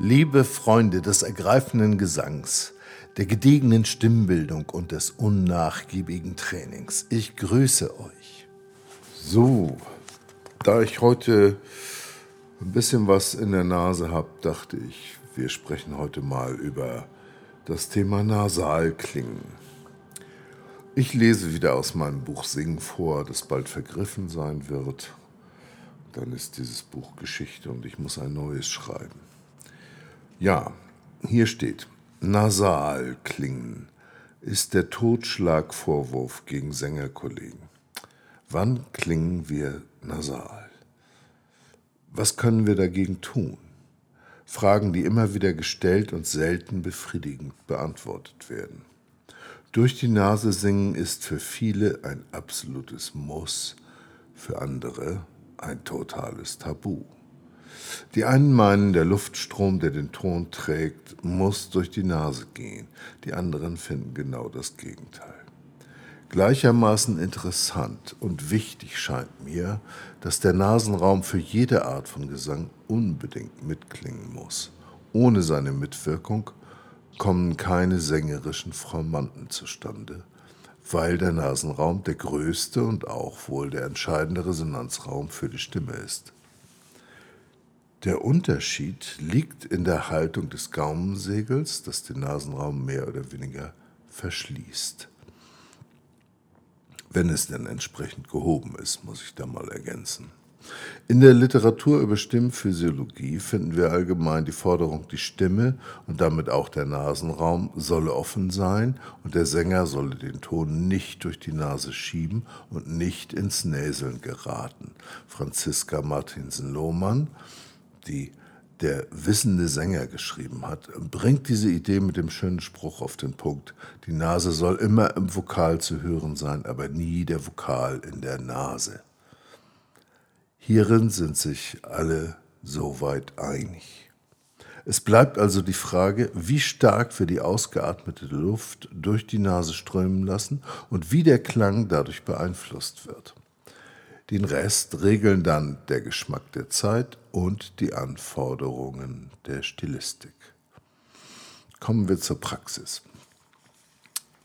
Liebe Freunde des ergreifenden Gesangs, der gediegenen Stimmbildung und des unnachgiebigen Trainings, ich grüße euch. So, da ich heute ein bisschen was in der Nase habe, dachte ich, wir sprechen heute mal über das Thema Nasalklingen. Ich lese wieder aus meinem Buch Singen vor, das bald vergriffen sein wird. Dann ist dieses Buch Geschichte und ich muss ein neues schreiben. Ja, hier steht, nasal klingen ist der Totschlagvorwurf gegen Sängerkollegen. Wann klingen wir nasal? Was können wir dagegen tun? Fragen, die immer wieder gestellt und selten befriedigend beantwortet werden. Durch die Nase singen ist für viele ein absolutes Muss, für andere ein totales Tabu. Die einen meinen, der Luftstrom, der den Ton trägt, muss durch die Nase gehen. Die anderen finden genau das Gegenteil. Gleichermaßen interessant und wichtig scheint mir, dass der Nasenraum für jede Art von Gesang unbedingt mitklingen muss. Ohne seine Mitwirkung kommen keine sängerischen Formanten zustande, weil der Nasenraum der größte und auch wohl der entscheidende Resonanzraum für die Stimme ist. Der Unterschied liegt in der Haltung des Gaumensegels, das den Nasenraum mehr oder weniger verschließt. Wenn es denn entsprechend gehoben ist, muss ich da mal ergänzen. In der Literatur über Stimmphysiologie finden wir allgemein die Forderung, die Stimme und damit auch der Nasenraum solle offen sein und der Sänger solle den Ton nicht durch die Nase schieben und nicht ins Näseln geraten. Franziska Martinsen-Lohmann die der wissende Sänger geschrieben hat, bringt diese Idee mit dem schönen Spruch auf den Punkt. Die Nase soll immer im Vokal zu hören sein, aber nie der Vokal in der Nase. Hierin sind sich alle soweit einig. Es bleibt also die Frage, wie stark wir die ausgeatmete Luft durch die Nase strömen lassen und wie der Klang dadurch beeinflusst wird. Den Rest regeln dann der Geschmack der Zeit und die Anforderungen der Stilistik. Kommen wir zur Praxis.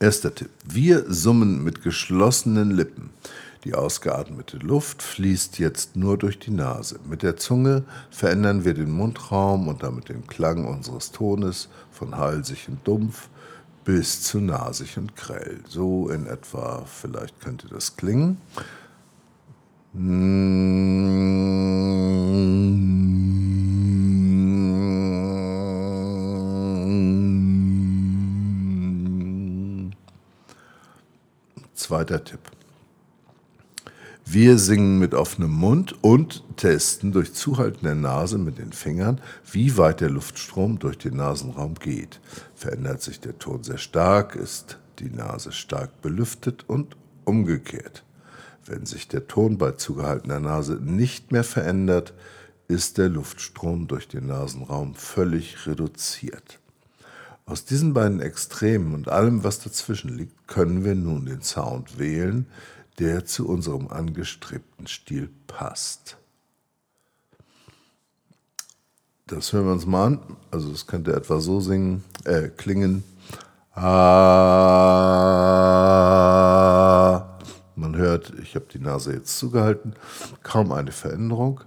Erster Tipp. Wir summen mit geschlossenen Lippen. Die ausgeatmete Luft fließt jetzt nur durch die Nase. Mit der Zunge verändern wir den Mundraum und damit den Klang unseres Tones von halsig und dumpf bis zu nasig und grell. So in etwa, vielleicht könnte das klingen. Zweiter Tipp. Wir singen mit offenem Mund und testen durch Zuhalten der Nase mit den Fingern, wie weit der Luftstrom durch den Nasenraum geht. Verändert sich der Ton sehr stark, ist die Nase stark belüftet und umgekehrt. Wenn sich der Ton bei zugehaltener Nase nicht mehr verändert, ist der Luftstrom durch den Nasenraum völlig reduziert. Aus diesen beiden Extremen und allem, was dazwischen liegt, können wir nun den Sound wählen, der zu unserem angestrebten Stil passt. Das hören wir uns mal an. Also es könnte etwa so singen, äh, klingen. Ah, hört, ich habe die Nase jetzt zugehalten, kaum eine Veränderung.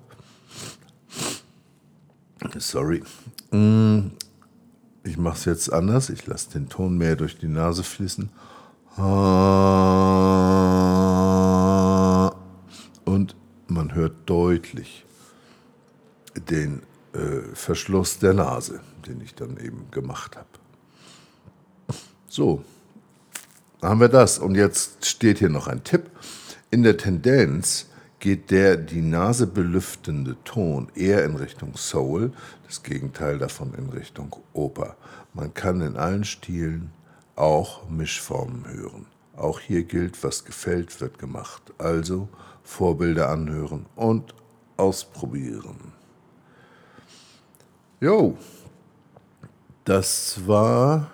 Sorry. Mm, ich mache es jetzt anders. Ich lasse den Ton mehr durch die Nase fließen. Und man hört deutlich den äh, Verschluss der Nase, den ich dann eben gemacht habe. So, haben wir das. Und jetzt steht hier noch ein Tipp. In der Tendenz geht der die Nase belüftende Ton eher in Richtung Soul, das Gegenteil davon in Richtung Oper. Man kann in allen Stilen auch Mischformen hören. Auch hier gilt, was gefällt, wird gemacht. Also Vorbilder anhören und ausprobieren. Jo, das war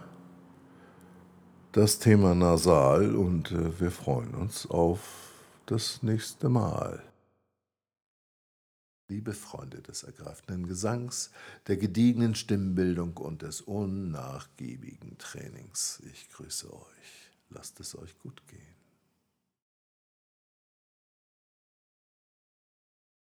das Thema Nasal und äh, wir freuen uns auf das nächste Mal. Liebe Freunde des ergreifenden Gesangs, der gediegenen Stimmbildung und des unnachgiebigen Trainings, ich grüße euch. Lasst es euch gut gehen.